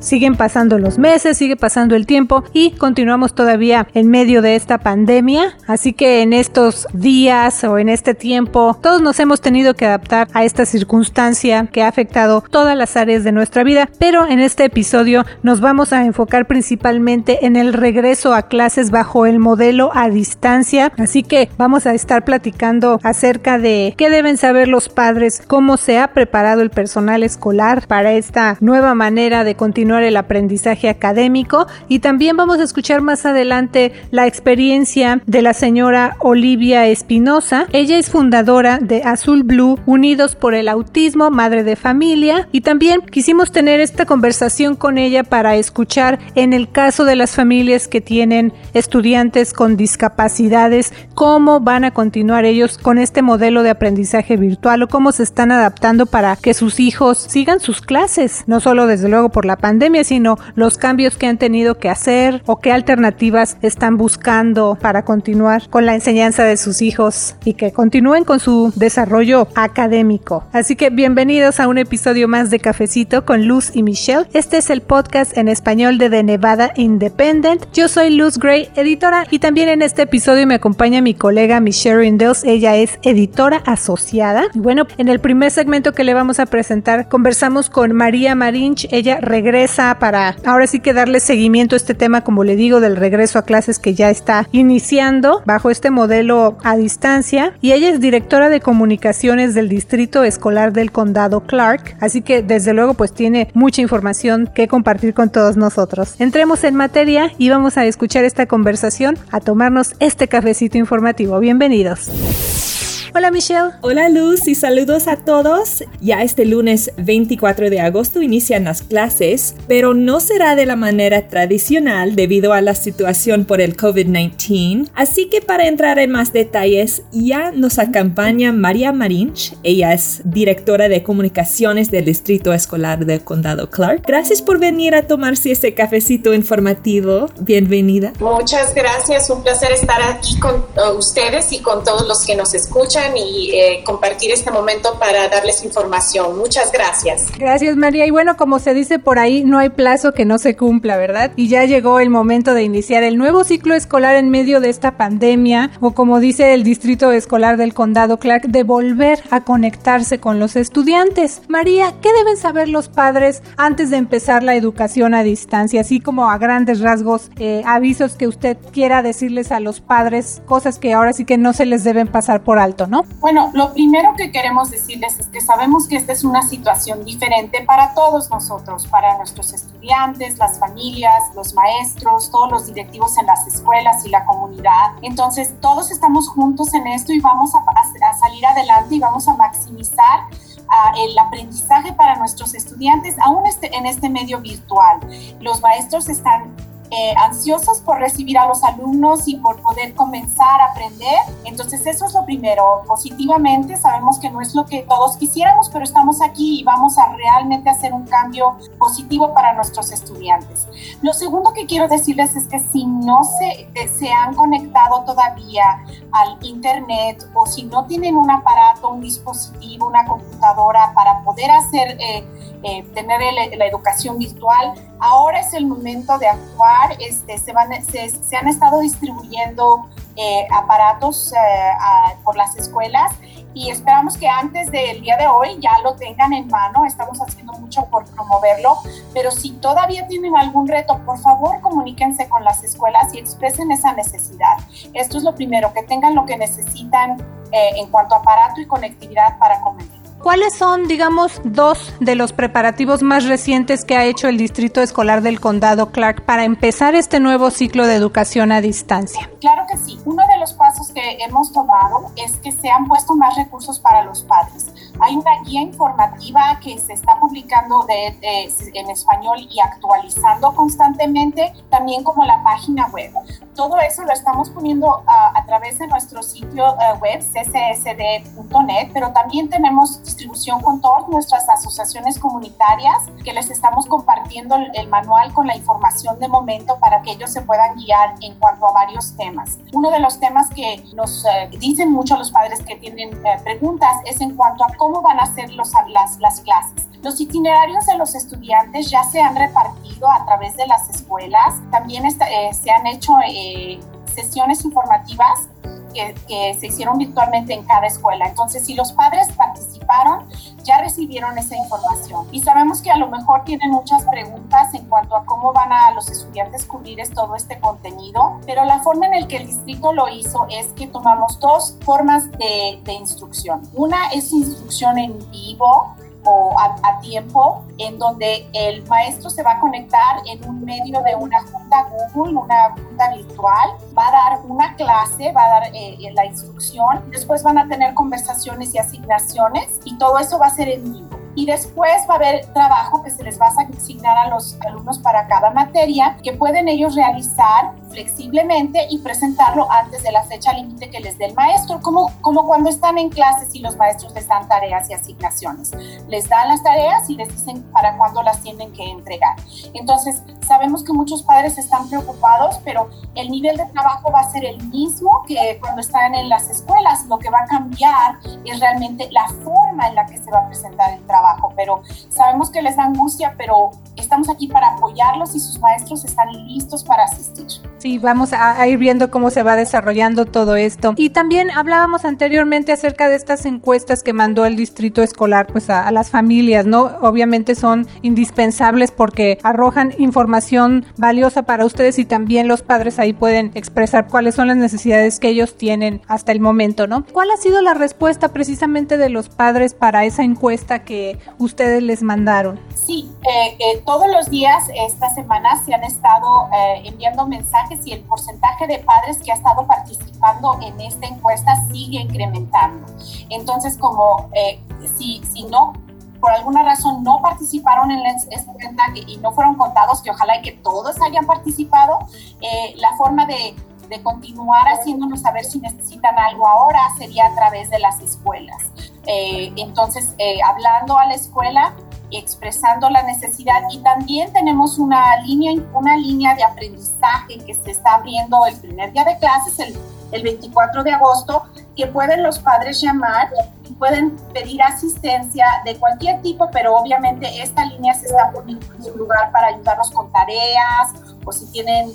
Siguen pasando los meses, sigue pasando el tiempo y continuamos todavía en medio de esta pandemia. Así que en estos días o en este tiempo, todos nos hemos tenido que adaptar a esta circunstancia que ha afectado todas las áreas de nuestra vida. Pero en este episodio nos vamos a enfocar principalmente en el regreso a clases bajo el modelo a distancia. Así que vamos a estar platicando acerca de qué deben saber los padres, cómo se ha preparado el personal escolar para esta nueva manera de continuar el aprendizaje académico y también vamos a escuchar más adelante la experiencia de la señora Olivia Espinosa. Ella es fundadora de Azul Blue Unidos por el Autismo, madre de familia y también quisimos tener esta conversación con ella para escuchar en el caso de las familias que tienen estudiantes con discapacidades cómo van a continuar ellos con este modelo de aprendizaje virtual o cómo se están adaptando para que sus hijos sigan sus clases, no solo desde luego por la pandemia sino los cambios que han tenido que hacer o qué alternativas están buscando para continuar con la enseñanza de sus hijos y que continúen con su desarrollo académico. Así que bienvenidos a un episodio más de Cafecito con Luz y Michelle. Este es el podcast en español de The Nevada Independent. Yo soy Luz Gray, editora, y también en este episodio me acompaña mi colega Michelle Rindels. Ella es editora asociada. Y bueno, en el primer segmento que le vamos a presentar, conversamos con María Marinch. Ella regresa para ahora sí que darle seguimiento a este tema, como le digo, del regreso a clases que ya está iniciando bajo este modelo a distancia. Y ella es directora de comunicaciones del Distrito Escolar del Condado Clark. Así que desde luego pues tiene mucha información que compartir con todos nosotros. Entremos en materia y vamos a escuchar esta conversación, a tomarnos este cafecito informativo. Bienvenidos. Hola Michelle. Hola Luz y saludos a todos. Ya este lunes 24 de agosto inician las clases, pero no será de la manera tradicional debido a la situación por el COVID-19. Así que para entrar en más detalles, ya nos acompaña María Marinch. Ella es directora de comunicaciones del Distrito Escolar del Condado Clark. Gracias por venir a tomarse este cafecito informativo. Bienvenida. Muchas gracias. Un placer estar aquí con uh, ustedes y con todos los que nos escuchan y eh, compartir este momento para darles información. Muchas gracias. Gracias María. Y bueno, como se dice por ahí, no hay plazo que no se cumpla, ¿verdad? Y ya llegó el momento de iniciar el nuevo ciclo escolar en medio de esta pandemia o como dice el Distrito Escolar del Condado Clark, de volver a conectarse con los estudiantes. María, ¿qué deben saber los padres antes de empezar la educación a distancia? Así como a grandes rasgos, eh, avisos que usted quiera decirles a los padres, cosas que ahora sí que no se les deben pasar por alto. Bueno, lo primero que queremos decirles es que sabemos que esta es una situación diferente para todos nosotros, para nuestros estudiantes, las familias, los maestros, todos los directivos en las escuelas y la comunidad. Entonces, todos estamos juntos en esto y vamos a, salir adelante y vamos a maximizar ah, el aprendizaje para nuestros estudiantes, aún este, en este medio virtual. Los maestros están eh, ansiosos por recibir a los alumnos y por poder comenzar a aprender. Entonces eso es lo primero. Positivamente sabemos que no es lo que todos quisiéramos, pero estamos aquí y vamos a realmente hacer un cambio positivo para nuestros estudiantes. Lo segundo que quiero decirles es que si no se, eh, se han conectado todavía al Internet o si no tienen un aparato, un dispositivo, una computadora para poder hacer... Eh, eh, tener la educación virtual. Ahora es el momento de actuar. Este, se, han estado distribuyendo eh, aparatos eh, por las escuelas y esperamos que antes del día de hoy ya lo tengan en mano. Estamos haciendo mucho por promoverlo, pero si todavía tienen algún reto, por favor comuníquense con las escuelas y expresen esa necesidad. Esto es lo primero, que tengan lo que necesitan en cuanto a aparato y conectividad para comenzar. ¿Cuáles son, digamos, dos de los preparativos más recientes que ha hecho el Distrito Escolar del Condado Clark para empezar este nuevo ciclo de educación a distancia? Claro que sí. Uno de los pasos que hemos tomado es que se han puesto más recursos para los padres. Hay una guía informativa que se está publicando de, en español y actualizando constantemente, también como la página web. Todo eso lo estamos poniendo a, través de nuestro sitio eh, web ccsd.net, pero también tenemos distribución con todas nuestras asociaciones comunitarias que les estamos compartiendo el, manual con la información de momento para que ellos se puedan guiar en cuanto a varios temas. Uno de los temas que nos eh, dicen mucho los padres que tienen eh, preguntas es en cuanto a cómo van a ser los, las, las clases. Los itinerarios de los estudiantes ya se han repartido a través de las escuelas. También se han hecho sesiones informativas que, se hicieron virtualmente en cada escuela. Entonces, si los padres participaron, ya recibieron esa información. Y sabemos que a lo mejor tienen muchas preguntas en cuanto a cómo van a los estudiantes cubrir todo este contenido, pero la forma en la que el distrito lo hizo es que tomamos dos formas de, de instrucción. Una es instrucción en vivo, o a, tiempo, en donde el maestro se va a conectar en un medio de una junta Google, una junta virtual, va a dar una clase, va a dar eh, eh, la instrucción, después van a tener conversaciones y asignaciones y todo eso va a ser en vivo. Y después va a haber trabajo que se les va a asignar a los alumnos para cada materia que pueden ellos realizar flexiblemente y presentarlo antes de la fecha límite que les dé el maestro, como, como cuando están en clases y los maestros les dan tareas y asignaciones. Les dan las tareas y les dicen para cuándo las tienen que entregar. Entonces, sabemos que muchos padres están preocupados, pero el nivel de trabajo va a ser el mismo que cuando están en las escuelas. Lo que va a cambiar es realmente la forma en la que se va a presentar el trabajo, pero sabemos que les da angustia, pero estamos aquí para apoyarlos y sus maestros están listos para asistir. Sí, vamos a, ir viendo cómo se va desarrollando todo esto. Y también hablábamos anteriormente acerca de estas encuestas que mandó el distrito escolar pues a, las familias, ¿no? Obviamente son indispensables porque arrojan información valiosa para ustedes y también los padres ahí pueden expresar cuáles son las necesidades que ellos tienen hasta el momento, ¿no? ¿Cuál ha sido la respuesta precisamente de los padres para esa encuesta que ustedes les mandaron? Sí, eh, eh, todos los días esta semana se han estado eh, enviando mensajes y el porcentaje de padres que ha estado participando en esta encuesta sigue incrementando. Entonces, como eh, si, si no por alguna razón no participaron en esta encuesta y no fueron contados, que ojalá y que todos hayan participado, eh, la forma de, de, continuar haciéndonos saber si necesitan algo ahora sería a través de las escuelas. Eh, entonces, hablando a la escuela, expresando la necesidad. Y también tenemos una línea, una línea de aprendizaje que se está abriendo el primer día de clases, el, el 24 de agosto, que pueden los padres llamar y pueden pedir asistencia de cualquier tipo, pero obviamente esta línea se está poniendo en su lugar para ayudarlos con tareas o si tienen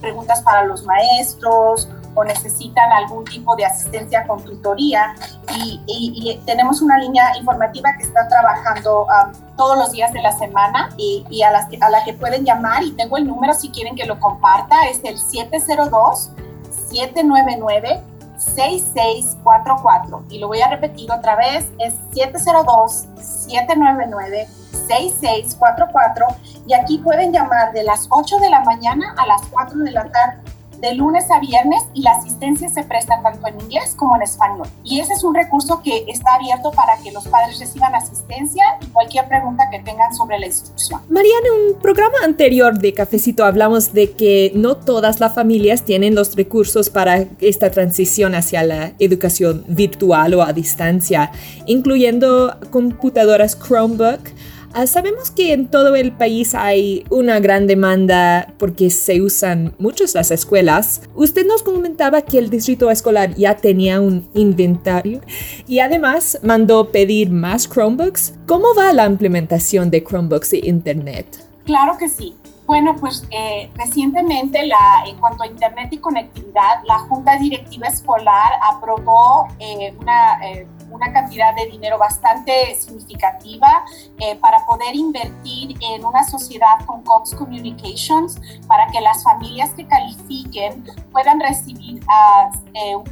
preguntas para los maestros o necesitan algún tipo de asistencia con tutoría. Y, tenemos una línea informativa que está trabajando um, todos los días de la semana y, y a, las, a la que pueden llamar. Y tengo el número si quieren que lo comparta, es el 702 799 6644 y lo voy a repetir otra vez, es 702-799-6644 y aquí pueden llamar de las 8 de la mañana a las 4 de la tarde de lunes a viernes y la asistencia se presta tanto en inglés como en español. Y ese es un recurso que está abierto para que los padres reciban asistencia y cualquier pregunta que tengan sobre la instrucción. Mariana, en un programa anterior de Cafecito hablamos de que no todas las familias tienen los recursos para esta transición hacia la educación virtual o a distancia, incluyendo computadoras Chromebook sabemos que en todo el país hay una gran demanda porque se usan muchas las escuelas. Usted nos comentaba que el distrito escolar ya tenía un inventario y además mandó pedir más Chromebooks. ¿Cómo va la implementación de Chromebooks y Internet? Claro que sí. Bueno, pues eh, recientemente la, en cuanto a Internet y conectividad, la Junta Directiva Escolar aprobó eh, una eh, una cantidad de dinero bastante significativa eh, para poder invertir en una sociedad con Cox Communications para que las familias que califiquen puedan recibir uh,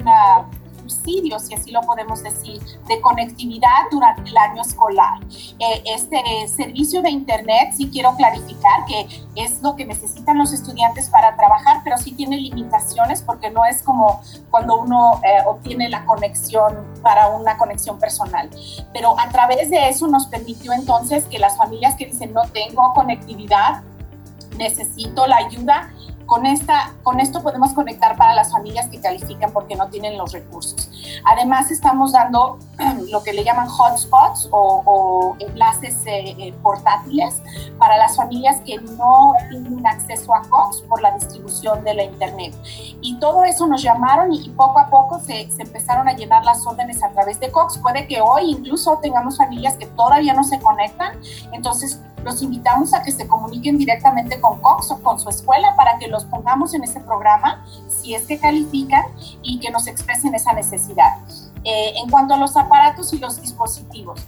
una subsidio, si así lo podemos decir, de conectividad durante el año escolar. Eh, este servicio de Internet, sí quiero clarificar que es lo que necesitan los estudiantes para trabajar, pero sí tiene limitaciones porque no es como cuando uno eh, obtiene la conexión para una conexión personal. Pero a través de eso nos permitió entonces que las familias que dicen no tengo conectividad, necesito la ayuda, con, esta, con esto podemos conectar para las familias que califican porque no tienen los recursos. Además, estamos dando lo que le llaman hotspots o, enlaces eh, eh, portátiles para las familias que no tienen acceso a Cox por la distribución de la Internet. Y todo eso nos llamaron y poco a poco se, se empezaron a llenar las órdenes a través de Cox. Puede que hoy incluso tengamos familias que todavía no se conectan. Entonces, los invitamos a que se comuniquen directamente con Cox o con su escuela para que los pongamos en ese programa, si es que califican, y que nos expresen esa necesidad. Eh, en cuanto a los aparatos y los dispositivos,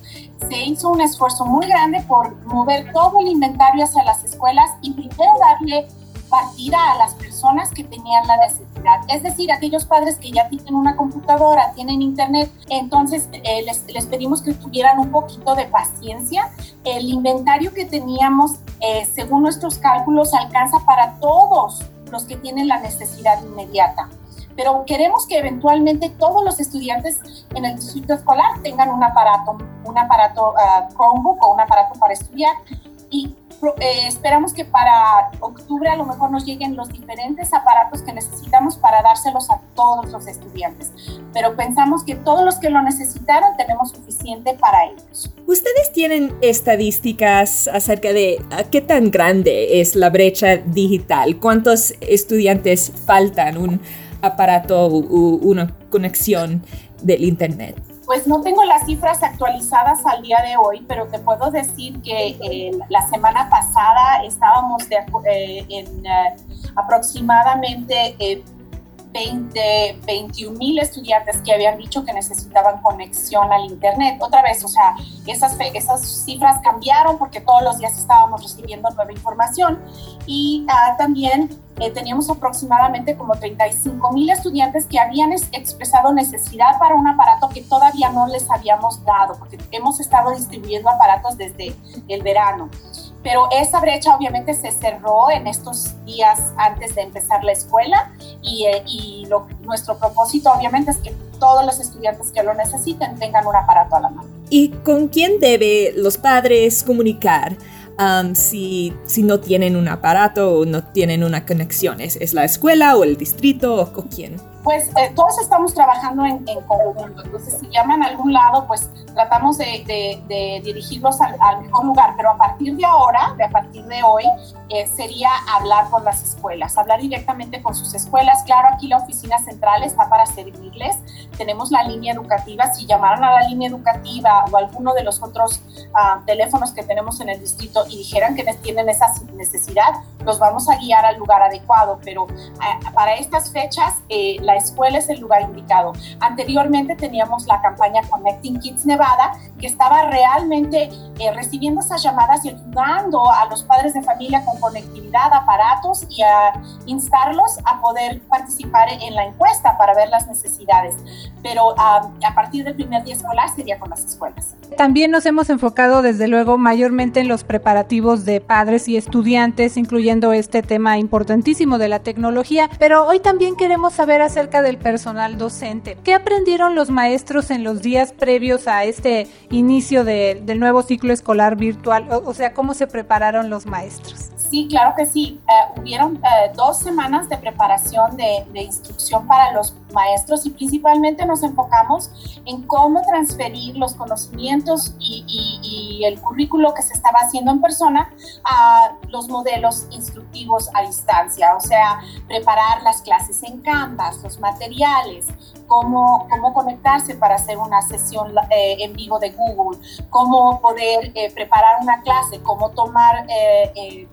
se hizo un esfuerzo muy grande por mover todo el inventario hacia las escuelas y primero darle partida a las personas que tenían la necesidad, es decir, aquellos padres que ya tienen una computadora, tienen internet, entonces eh, les, les, pedimos que tuvieran un poquito de paciencia. El inventario que teníamos, eh, según nuestros cálculos, alcanza para todos los que tienen la necesidad inmediata. Pero queremos que eventualmente todos los estudiantes en el distrito escolar tengan un aparato, un aparato uh, Chromebook o un aparato para estudiar. Y eh, esperamos que para octubre a lo mejor nos lleguen los diferentes aparatos que necesitamos para dárselos a todos los estudiantes. Pero pensamos que todos los que lo necesitaron tenemos suficiente para ellos. ¿Ustedes tienen estadísticas acerca de qué tan grande es la brecha digital? ¿Cuántos estudiantes faltan un aparato o una conexión del Internet? Pues no tengo las cifras actualizadas al día de hoy, pero te puedo decir que eh, la semana pasada estábamos de, eh, en eh, aproximadamente 20, 21 mil estudiantes que habían dicho que necesitaban conexión al Internet. Otra vez, o sea, esas, esas cifras cambiaron porque todos los días estábamos recibiendo nueva información y ah, también eh, teníamos aproximadamente como 35 mil estudiantes que habían expresado necesidad para un aparato que todavía no les habíamos dado, porque hemos estado distribuyendo aparatos desde el verano pero esa brecha obviamente se cerró en estos días antes de empezar la escuela y, eh, y nuestro propósito obviamente es que todos los estudiantes que lo necesiten tengan un aparato a la mano. ¿Y con quién debe los padres comunicar? Um, si, si no tienen un aparato o no tienen una conexión. ¿Es, es la escuela o el distrito o con quién? Pues eh, todos estamos trabajando en, conjunto, entonces si llaman a algún lado, pues tratamos de, dirigirlos al, mejor lugar, pero a partir de ahora, de a partir de hoy, eh, sería hablar con las escuelas, hablar directamente con sus escuelas. Claro, aquí la oficina central está para servirles, tenemos la línea educativa, si llamaran a la línea educativa o alguno de los otros ah, teléfonos que tenemos en el distrito y dijeran que tienen esa necesidad, los vamos a guiar al lugar adecuado, pero ah, para estas fechas, eh, la escuela es el lugar indicado. Anteriormente teníamos la campaña Connecting Kids Nevada, que estaba realmente eh, recibiendo esas llamadas y ayudando a los padres de familia con conectividad, aparatos y a instarlos a poder participar en la encuesta para ver las necesidades. Pero a partir del primer día escolar sería con las escuelas. También nos hemos enfocado desde luego mayormente en los preparativos de padres y estudiantes, incluyendo este tema importantísimo de la tecnología, pero hoy también queremos saber acerca del personal docente. ¿Qué aprendieron los maestros en los días previos a este inicio del nuevo ciclo escolar virtual? O, sea, ¿cómo se prepararon los maestros? Sí, claro que sí. Uh, hubieron uh, dos semanas de preparación de, instrucción para los maestros y principalmente nos enfocamos en cómo transferir los conocimientos y, el currículo que se estaba haciendo en persona a los modelos instructivos a distancia, o sea, preparar las clases en Canvas, los materiales, cómo, cómo conectarse para hacer una sesión eh, en vivo de Google, cómo poder eh, preparar una clase, cómo tomar eh,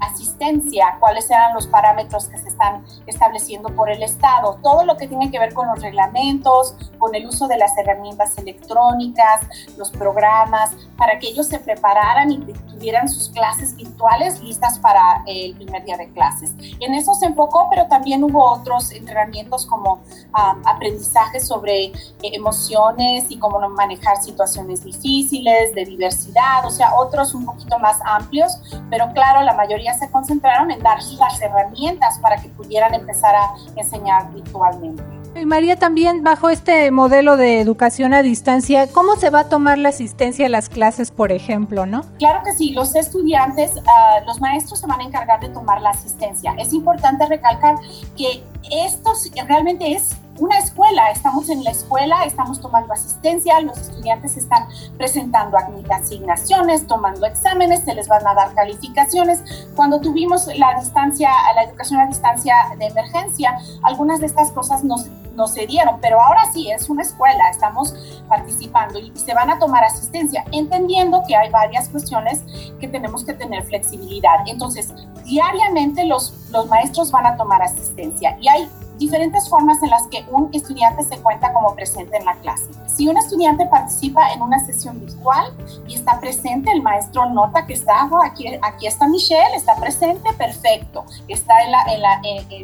asistencia, cuáles eran los parámetros que se están estableciendo por el Estado, todo lo que tiene que ver con los reglamentos, con el uso de las herramientas electrónicas, los programas, para que ellos se prepararan y tuvieran sus clases virtuales listas para el primer día de clases. En eso se enfocó, pero también hubo otros entrenamientos como ah, aprendizaje sobre eh, emociones y cómo manejar situaciones difíciles, de diversidad, o sea, otros un poquito más amplios, pero claro, la mayoría se concentraron en darles las herramientas para que pudieran empezar a enseñar virtualmente. Y María, también bajo este modelo de educación a distancia, ¿cómo se va a tomar la asistencia a las clases, por ejemplo, no? Claro que sí, los estudiantes, ah, los maestros se van a encargar de tomar la asistencia. Es importante recalcar que esto realmente es una escuela, estamos en la escuela, estamos tomando asistencia, los estudiantes están presentando asignaciones, tomando exámenes, se les van a dar calificaciones. Cuando tuvimos la distancia, la educación a distancia de emergencia, algunas de estas cosas no, no se dieron, pero ahora sí es una escuela, estamos participando y se van a tomar asistencia, entendiendo que hay varias cuestiones que tenemos que tener flexibilidad. Entonces, diariamente los, los maestros van a tomar asistencia y hay diferentes formas en las que un estudiante se cuenta como presente en la clase. Si un estudiante participa en una sesión virtual y está presente, el maestro nota que está, oh, aquí, aquí está Michelle, está presente, perfecto, está en la, en la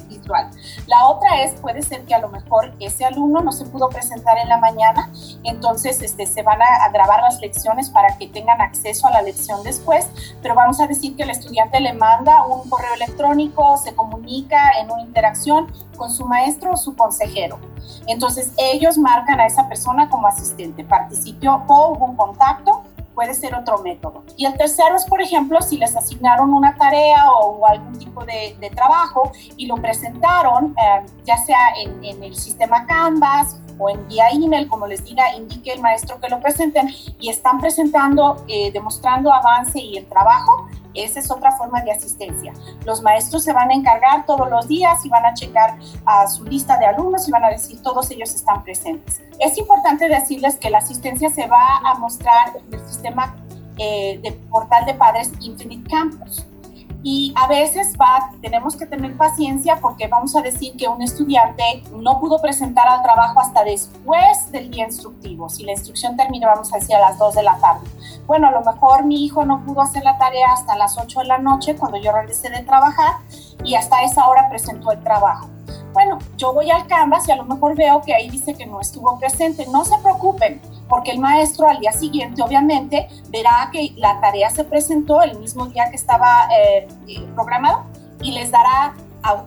virtual. La otra es, puede ser que a lo mejor ese alumno no se pudo presentar en la mañana, entonces este, se van a, a grabar las lecciones para que tengan acceso a la lección después, pero vamos a decir que el estudiante le manda un correo electrónico, se comunica en una interacción con su maestro o su consejero. Entonces ellos marcan a esa persona como asistente, participó o hubo un contacto, puede ser otro método. Y el tercero es, por ejemplo, si les asignaron una tarea o algún tipo de, trabajo y lo presentaron, eh, ya sea en, el sistema Canvas o en vía email, como les diga, indique el maestro que lo presenten y están presentando, eh, demostrando avance y el trabajo, esa es otra forma de asistencia. Los maestros se van a encargar todos los días y van a checar a su lista de alumnos y van a decir todos ellos están presentes. Es importante decirles que la asistencia se va a mostrar en el sistema eh, de portal de padres Infinite Campus y a veces va, tenemos que tener paciencia porque vamos a decir que un estudiante no pudo presentar al trabajo hasta después del día instructivo. Si la instrucción termina, vamos a decir, a las 2 de la tarde. Bueno, a lo mejor mi hijo no pudo hacer la tarea hasta las 8 de la noche cuando yo regresé de trabajar y hasta esa hora presentó el trabajo. Bueno, yo voy al Canvas y a lo mejor veo que ahí dice que no estuvo presente. No se preocupen porque el maestro al día siguiente obviamente verá que la tarea se presentó el mismo día que estaba eh, eh, programado y les dará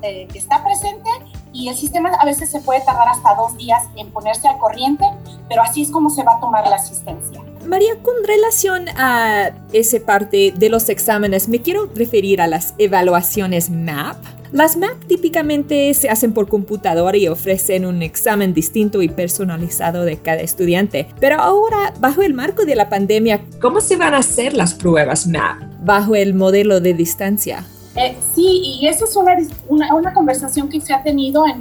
eh, que está presente y el sistema a veces se puede tardar hasta dos días en ponerse al corriente, pero así es como se va a tomar la asistencia. María, con relación a esa parte de los exámenes, me quiero referir a las evaluaciones MAP. Las MAP típicamente se hacen por computadora y ofrecen un examen distinto y personalizado de cada estudiante. Pero ahora, bajo el marco de la pandemia, ¿cómo se van a hacer las pruebas MAP bajo el modelo de distancia? Eh, sí, y esa es una, una, conversación que se ha tenido en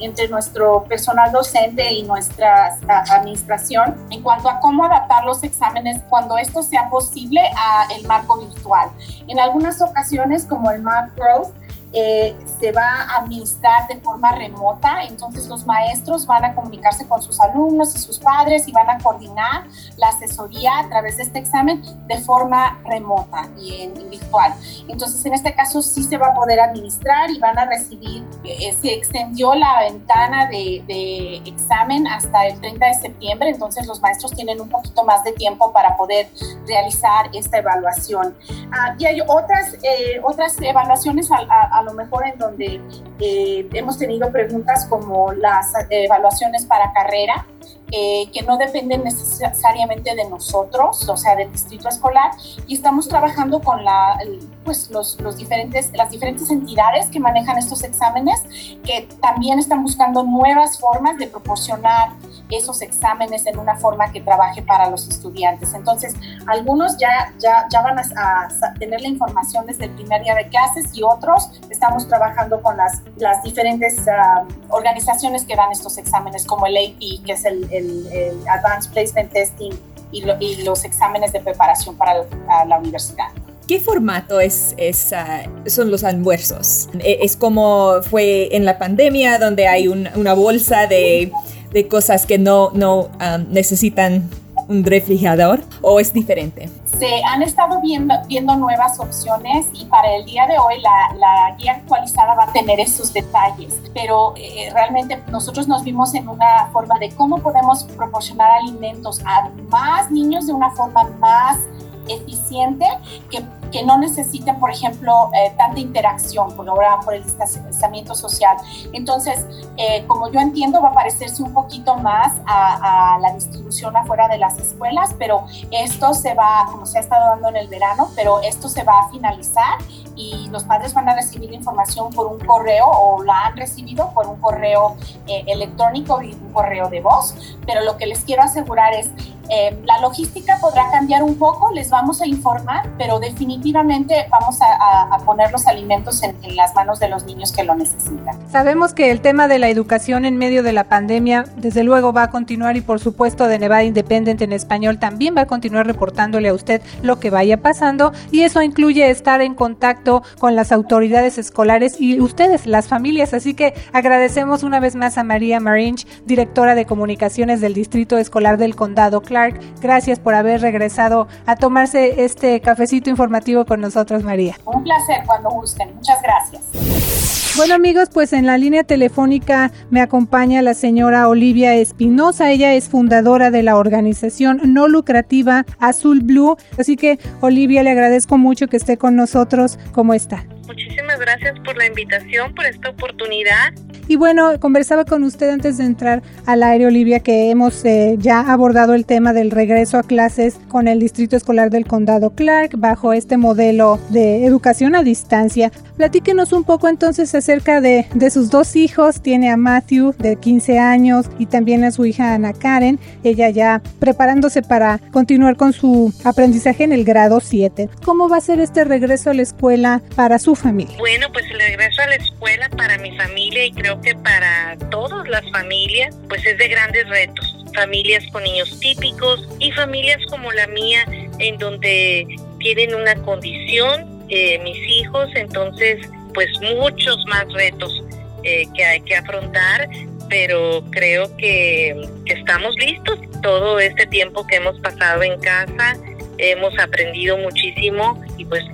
entre nuestro personal docente y nuestra administración en cuanto a cómo adaptar los exámenes cuando esto sea posible a el marco virtual. En algunas ocasiones, como el Mac Growth, eh, se va a administrar de forma remota, entonces los maestros van a comunicarse con sus alumnos y sus padres y van a coordinar la asesoría a través de este examen de forma remota y en, virtual. Entonces en este caso sí se va a poder administrar y van a recibir, eh, se extendió la ventana de, examen hasta el 30 de septiembre, entonces los maestros tienen un poquito más de tiempo para poder realizar esta evaluación. Ah, y hay otras, eh, otras evaluaciones a, a lo mejor en donde eh, hemos tenido preguntas como las evaluaciones para carrera, eh, que no dependen necesariamente de nosotros, o sea, del distrito escolar, y estamos trabajando con la, pues, los, los, diferentes, las diferentes entidades que manejan estos exámenes, que también están buscando nuevas formas de proporcionar esos exámenes en una forma que trabaje para los estudiantes. Entonces, algunos ya, ya, ya van a, tener la información desde el primer día de clases y otros estamos trabajando con las, las diferentes ah, organizaciones que dan estos exámenes, como el AP, que es el el, Advanced Placement Testing y, los exámenes de preparación para la universidad. ¿Qué formato es, es son los almuerzos? E, ¿Es como fue en la pandemia donde hay una bolsa de, de, cosas que no, no um, necesitan un refrigerador o es diferente? Se han estado viendo, viendo nuevas opciones y para el día de hoy la, la guía actualizada va a tener esos detalles, pero eh, realmente nosotros nos vimos en una forma de cómo podemos proporcionar alimentos a más niños de una forma más eficiente que, que no necesiten, por ejemplo, eh, tanta interacción por, ahora, por el distanciamiento social. Entonces, eh, como yo entiendo, va a parecerse un poquito más a, a, la distribución afuera de las escuelas, pero esto se va, como se ha estado dando en el verano, pero esto se va a finalizar y los padres van a recibir información por un correo o la han recibido por un correo eh, electrónico y un correo de voz, pero lo que les quiero asegurar es eh, la logística podrá cambiar un poco, les vamos a informar, pero definitivamente vamos a, poner los alimentos en, en, las manos de los niños que lo necesitan. Sabemos que el tema de la educación en medio de la pandemia, desde luego va a continuar y por supuesto de Nevada Independent en español también va a continuar reportándole a usted lo que vaya pasando y eso incluye estar en contacto con las autoridades escolares y ustedes, las familias. Así que agradecemos una vez más a María Marinch, directora de comunicaciones del Distrito Escolar del Condado Gracias por haber regresado a tomarse este cafecito informativo con nosotros, María. Un placer cuando gusten. Muchas gracias. Bueno amigos, pues en la línea telefónica me acompaña la señora Olivia Espinosa. Ella es fundadora de la organización no lucrativa Azul Blue. Así que Olivia, le agradezco mucho que esté con nosotros. ¿Cómo está? Muchísimas gracias por la invitación, por esta oportunidad. Y bueno, conversaba con usted antes de entrar al aire, Olivia, que hemos eh, ya abordado el tema del regreso a clases con el Distrito Escolar del Condado Clark bajo este modelo de educación a distancia. Platíquenos un poco entonces acerca de, de sus dos hijos. Tiene a Matthew de 15 años y también a su hija Ana Karen. Ella ya preparándose para continuar con su aprendizaje en el grado 7. ¿Cómo va a ser este regreso a la escuela para su familia? Bueno, pues el regreso a la escuela para mi familia y creo que para todas las familias, pues es de grandes retos. Familias con niños típicos y familias como la mía, en donde tienen una condición, eh, mis hijos, entonces, pues muchos más retos eh, que hay que afrontar, pero creo que, que estamos listos. Todo este tiempo que hemos pasado en casa, hemos aprendido muchísimo y pues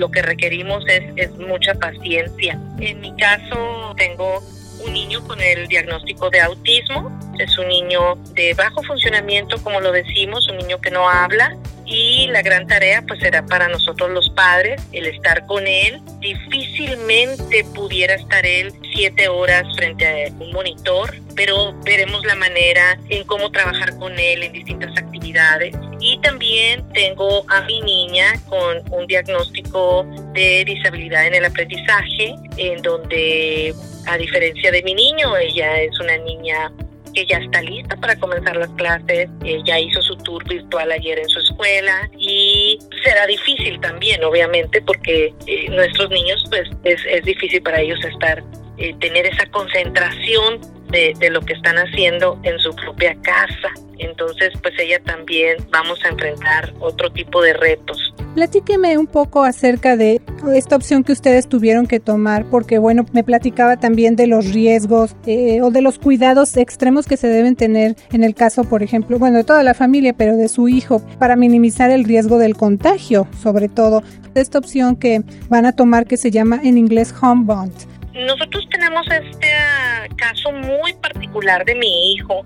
lo que requerimos es, es mucha paciencia. En mi caso tengo un niño con el diagnóstico de autismo. Es un niño de bajo funcionamiento, como lo decimos, un niño que no habla. Y la gran tarea pues será para nosotros los padres el estar con él. Difícilmente pudiera estar él siete horas frente a un monitor, pero veremos la manera en cómo trabajar con él en distintas actividades. Y también tengo a mi niña con un diagnóstico de disabilidad en el aprendizaje, en donde a diferencia de mi niño, ella es una niña que ya está lista para comenzar las clases, ya hizo su tour virtual ayer en su escuela y será difícil también, obviamente, porque eh, nuestros niños, pues es, es, difícil para ellos estar, eh, tener esa concentración de, de lo que están haciendo en su propia casa. Entonces, pues ella también vamos a enfrentar otro tipo de retos. Platíqueme un poco acerca de esta opción que ustedes tuvieron que tomar, porque bueno, me platicaba también de los riesgos eh, o de los cuidados extremos que se deben tener en el caso, por ejemplo, bueno, de toda la familia, pero de su hijo, para minimizar el riesgo del contagio, sobre todo. Esta opción que van a tomar que se llama en inglés Home Bond. Nosotros tenemos este caso muy particular de mi hijo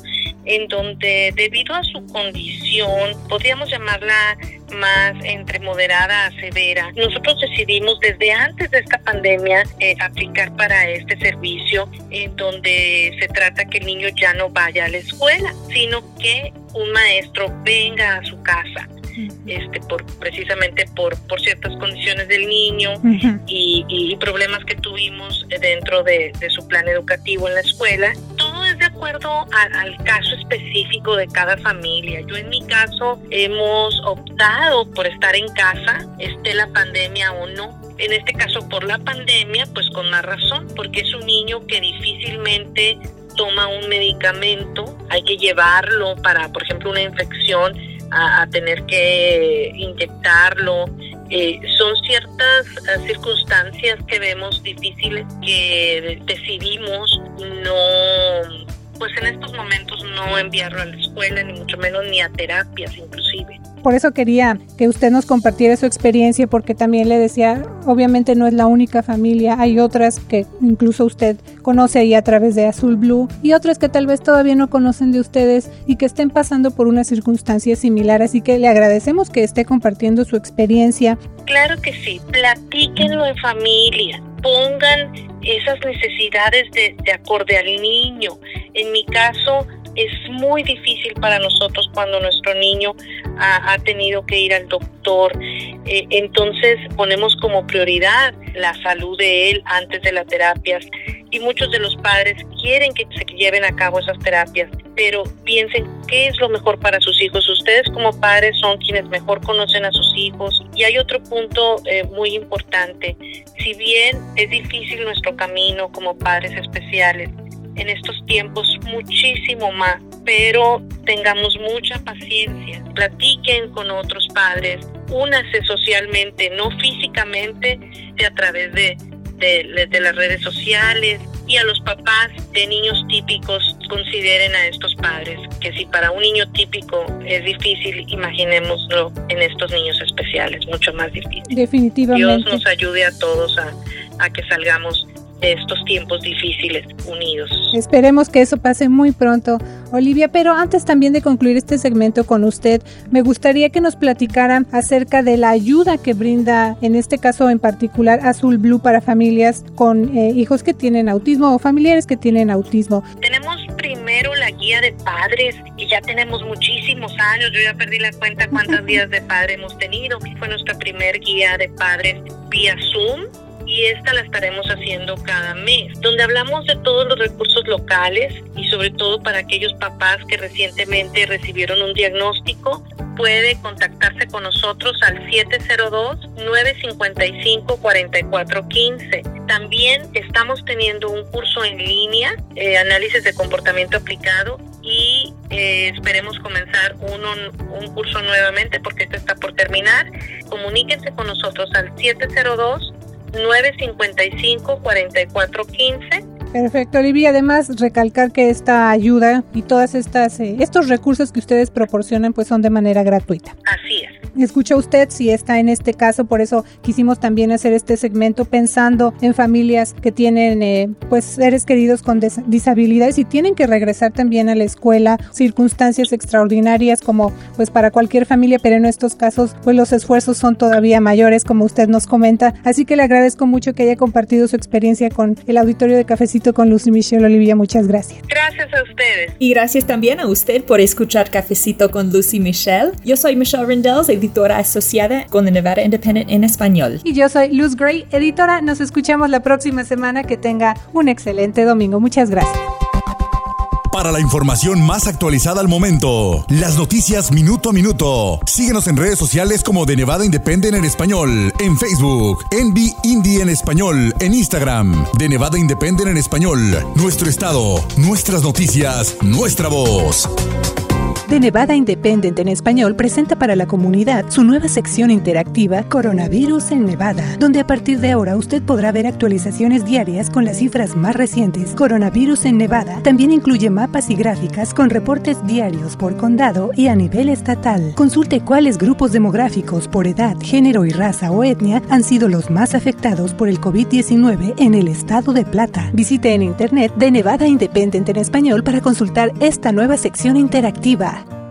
en donde debido a su condición, podríamos llamarla más entre moderada a severa, nosotros decidimos desde antes de esta pandemia eh, aplicar para este servicio en donde se trata que el niño ya no vaya a la escuela, sino que un maestro venga a su casa este por precisamente por, por ciertas condiciones del niño y, y, problemas que tuvimos dentro de, de, su plan educativo en la escuela. Todo es de acuerdo al caso específico de cada familia. Yo en mi caso hemos optado por estar en casa, esté la pandemia o no. En este caso por la pandemia, pues con más razón, porque es un niño que difícilmente toma un medicamento, hay que llevarlo para, por ejemplo, una infección a, tener que inyectarlo Eh, son ciertas eh, circunstancias que vemos difíciles que decidimos no, pues en estos momentos no enviarlo a la escuela, ni mucho menos ni a terapias inclusive. Por eso quería que usted nos compartiera su experiencia, porque también le decía, obviamente no es la única familia, hay otras que incluso usted conoce ahí a través de Azul Blue y otras que tal vez todavía no conocen de ustedes y que estén pasando por una circunstancia similar. Así que le agradecemos que esté compartiendo su experiencia. Claro que sí, platíquenlo en familia, pongan esas necesidades de, de acorde al niño. En mi caso, es muy difícil para nosotros cuando nuestro niño ha, tenido que ir al doctor. Eh, entonces ponemos como prioridad la salud de él antes de las terapias y muchos de los padres quieren que se lleven a cabo esas terapias, pero piensen qué es lo mejor para sus hijos. Ustedes como padres son quienes mejor conocen a sus hijos. Y hay otro punto eh, muy importante. Si bien es difícil nuestro camino como padres especiales, en estos tiempos muchísimo más, pero tengamos mucha paciencia, platiquen con otros padres, únase socialmente, no físicamente, a través de, de, las redes sociales y a los papás de niños típicos consideren a estos padres, que si para un niño típico es difícil, imaginémoslo en estos niños especiales, mucho más difícil. Definitivamente. Dios nos ayude a todos a, a que salgamos estos tiempos difíciles unidos. Esperemos que eso pase muy pronto, Olivia, pero antes también de concluir este segmento con usted, me gustaría que nos platicara acerca de la ayuda que brinda, en este caso en particular, Azul Blue para familias con eh, hijos que tienen autismo o familiares que tienen autismo. Tenemos primero la guía de padres y ya tenemos muchísimos años, yo ya perdí la cuenta cuántos días de padre hemos tenido, fue nuestra primer guía de padres vía Zoom y esta la estaremos haciendo cada mes, donde hablamos de todos los recursos locales y sobre todo para aquellos papás que recientemente recibieron un diagnóstico, puede contactarse con nosotros al 702-955-4415. También estamos teniendo un curso en línea, eh, análisis de comportamiento aplicado, y eh, esperemos comenzar uno, un curso nuevamente porque este está por terminar. Comuníquense con nosotros al 702 955 4415 Perfecto, Olivia. Además, recalcar que esta ayuda y todas estas eh, estos recursos que ustedes proporcionan, pues son de manera gratuita. Así. Escucha usted si está en este caso, por eso quisimos también hacer este segmento pensando en familias que tienen eh, pues seres queridos con disabilidades y tienen que regresar también a la escuela, circunstancias extraordinarias como pues para cualquier familia, pero en estos casos pues los esfuerzos son todavía mayores como usted nos comenta. Así que le agradezco mucho que haya compartido su experiencia con el auditorio de Cafecito con Lucy Michelle Olivia. Muchas gracias. Gracias a ustedes. Y gracias también a usted por escuchar Cafecito con Lucy Michelle. Yo soy Michelle Rendells, editora asociada con The Nevada Independent en español. Y yo soy Luz Gray, editora. Nos escuchamos la próxima semana. Que tenga un excelente domingo. Muchas gracias. Para la información más actualizada al momento, las noticias minuto a minuto, síguenos en redes sociales como de Nevada Independent en español, en Facebook, Envy Indie en español, en Instagram, de Nevada Independent en español, nuestro estado, nuestras noticias, nuestra voz. De Nevada Independent en español presenta para la comunidad su nueva sección interactiva Coronavirus en Nevada, donde a partir de ahora usted podrá ver actualizaciones diarias con las cifras más recientes. Coronavirus en Nevada también incluye mapas y gráficas con reportes diarios por condado y a nivel estatal. Consulte cuáles grupos demográficos por edad, género y raza o etnia han sido los más afectados por el COVID-19 en el estado de Plata. Visite en internet de Nevada Independent en español para consultar esta nueva sección interactiva.